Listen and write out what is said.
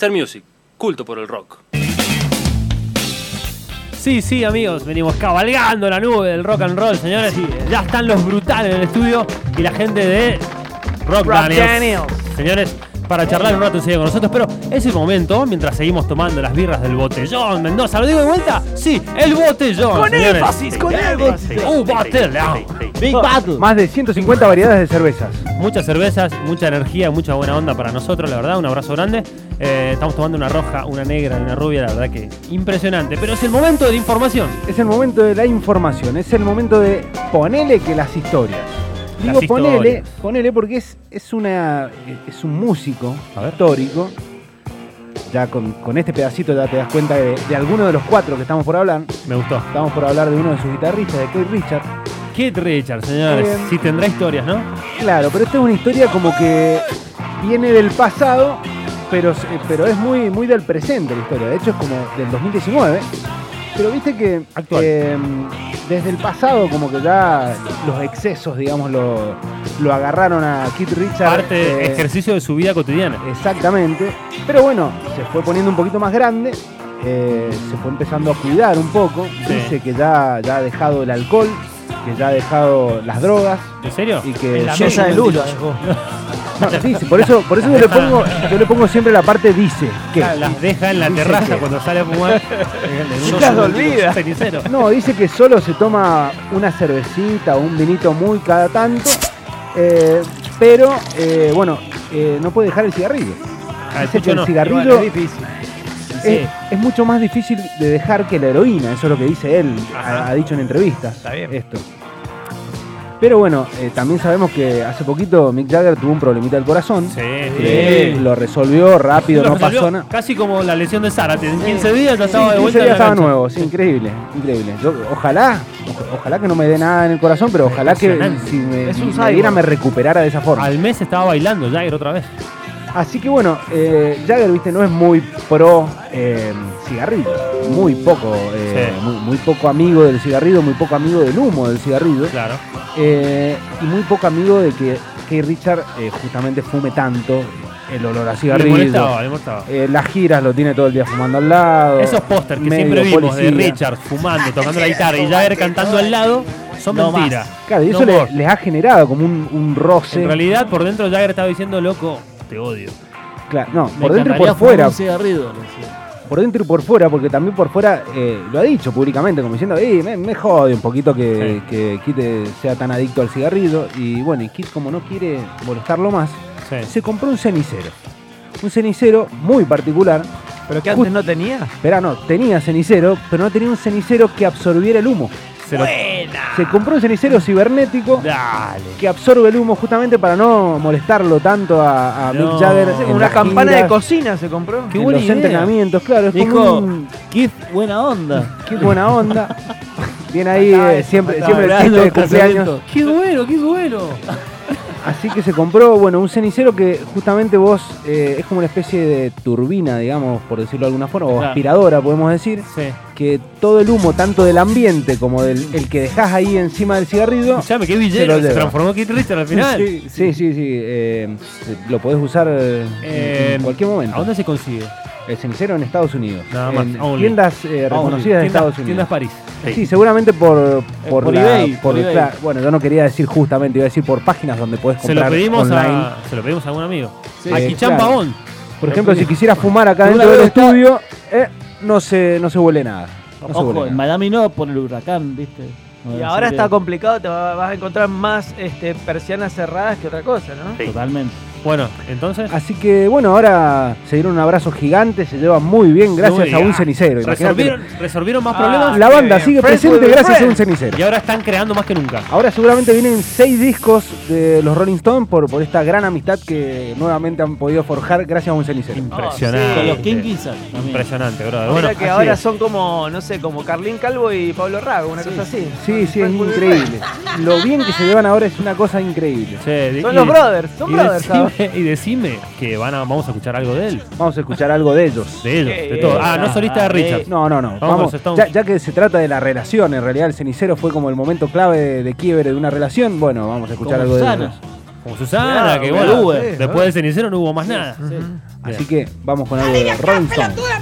Mr. Music, culto por el rock. Sí, sí, amigos, venimos cabalgando la nube del rock and roll, señores. Ya están los brutales en el estudio y la gente de Rock, Daniels. Señores, para charlar un rato enseguida con nosotros, pero es el momento, mientras seguimos tomando las birras del botellón, Mendoza, ¿lo digo de vuelta? Sí, el botellón. Con énfasis, con énfasis. Un botellón. Big Battle. Más de 150 variedades de cervezas. Muchas cervezas, mucha energía, mucha buena onda para nosotros, la verdad. Un abrazo grande. Eh, estamos tomando una roja, una negra y una rubia, la verdad que impresionante. Pero es el momento de información. Es el momento de la información, es el momento de ponele que las historias. Digo ponele, ponele porque es, es una es un músico histórico. Ya con, con este pedacito ya te das cuenta de, de alguno de los cuatro que estamos por hablar. Me gustó. Estamos por hablar de uno de sus guitarristas, de Keith Richard. Kit Richard, señores. Bien. Si tendrá historias, ¿no? Claro, pero esta es una historia como que viene del pasado, pero, pero es muy, muy del presente la historia. De hecho, es como del 2019. Pero viste que Actual. eh, desde el pasado, como que ya los excesos, digamos, lo, lo agarraron a Keith Richard. Parte eh, ejercicio de su vida cotidiana. Exactamente. Pero bueno, se fue poniendo un poquito más grande. eh, se fue empezando a cuidar un poco. Sí. Dice que ya, ya ha dejado el alcohol, que ya ha dejado las drogas. ¿En serio? Y que la mesa de luz por eso, por eso yo le pongo, yo le pongo siempre la parte dice que. Las deja en la terraza que- cuando sale a fumar. Olvida. No, dice que solo se toma una cervecita o un vinito muy cada tanto, eh, pero eh, bueno, eh, no puede dejar el cigarrillo. Ah, Dice que el no. cigarrillo Igual, es difícil. Es, es mucho más difícil de dejar que la heroína, eso es lo que dice él, ha, ha dicho en entrevistas. Está bien. Esto. Pero bueno, eh, también sabemos que hace poquito Mick Jagger tuvo un problemita del corazón. Sí, Eh, lo resolvió rápido, Lo no resolvió pasó nada. Casi como la lesión de Zárate. En 15 días ya estaba Sí, de 15 vuelta. en días la estaba cancha. nuevo, sí, increíble, increíble. Yo, ojalá, oja- ojalá que no me dé nada en el corazón, pero ojalá que si me, me me recuperara de esa forma. Al mes estaba bailando Jagger otra vez. Así que bueno, eh, Jagger, viste, no es muy pro eh, cigarrillo, muy poco, eh, Sí. muy, muy poco amigo del cigarrillo, muy poco amigo del humo del cigarrillo, Claro. eh, y muy poco amigo de que, que Richard eh, justamente fume tanto el olor a Le cigarrillo. molestaba, le molestaba. Eh, las giras lo tiene todo el día fumando al lado. Esos pósters que siempre vimos de. Richard fumando, tocando la guitarra y Jagger cantando al lado, son No mentiras. Claro, y No eso le- les ha generado como un, un roce. En realidad, por dentro Jagger estaba diciendo, loco, te odio. Claro, no, Me por dentro y por fuera. Un cigarrillo. Por dentro y por fuera, porque también por fuera eh, lo ha dicho públicamente, como diciendo, "Ey, me, me jode un poquito que, Sí. que Kit eh, sea tan adicto al cigarrillo. Y bueno, y Kit, como no quiere molestarlo más, Sí. se compró un cenicero. Un cenicero muy particular. Pero que Just- antes no tenía. Espera, no, tenía cenicero, pero no tenía un cenicero que absorbiera el humo. Se lo- Se compró un cenicero cibernético Dale. que absorbe el humo justamente para no molestarlo tanto a, a No. Mick Jagger. En Una campana de cocina se compró. Qué en buena los idea. entrenamientos, claro. Es como un- Keith, buena onda. Qué buena onda. Viene ahí eh, siempre, siempre el chiste de cumpleaños. Qué bueno, qué bueno. Así que se compró, bueno, un cenicero que justamente vos eh, es como una especie de turbina, digamos, por decirlo de alguna forma, o Claro. aspiradora, podemos decir, Sí. que todo el humo, tanto del ambiente como del el que dejás ahí encima del cigarrillo, qué Se villero. Se, lleva. transformó Kit Richard al final. sí, sí, sí, sí, eh, lo podés usar Eh, en cualquier momento. ¿A dónde se consigue? El cenicero en Estados Unidos. Nada más, En only. tiendas eh, reconocidas de Tiendas- Estados Unidos. Tiendas París. Sí, seguramente por, por, por la- eBay, por- por eBay. claro, bueno, yo no quería decir justamente, iba a decir por páginas donde puedes Se lo comprar pedimos online. a. Se lo pedimos a algún amigo. Sí, a eh, claro. Pavón. Por ejemplo, si quisieras fumar acá Por dentro del está- estudio, eh, no se no se huele nada. No se Ojo, huele en nada. Miami no por el huracán, ¿viste? No, Y ahora está complicado, te va- vas a encontrar más este, persianas cerradas que otra cosa, ¿no? Totalmente. Bueno, entonces. Así que bueno, ahora se dieron un abrazo gigante, se llevan muy bien gracias a un cenicero. Resolvieron, resolvieron más Ah, problemas La banda bien. sigue Friends presente gracias a un cenicero. y ahora están creando más que nunca. Ahora seguramente vienen seis discos de los Rolling Stones por, por esta gran amistad que nuevamente han podido forjar gracias a un cenicero. Impresionante. Con los King Gizzard también. Impresionante, brother. Mira Bueno, que ahora es. son como, no sé, como Carlín Calvo y Pablo Rago, una cosa así. Sí, sí, es increíble. Lo bien que se llevan ahora es una cosa increíble. di- Son y- los brothers, son brothers, decime, y decime que van a, vamos a escuchar algo de él, Vamos a escuchar algo de ellos. de ellos, de todo. Ah, no solista de Richard. No, no, no. Vamos Vamos, ya, ya que se trata de la relación, en realidad el cenicero fue como el momento clave de, de quiebre de una relación. Bueno, vamos a escuchar Como algo de Susana. ellos. Como Susana, Claro, que bueno, después del cenicero no hubo más nada. Así que vamos con algo de Rolling Stone.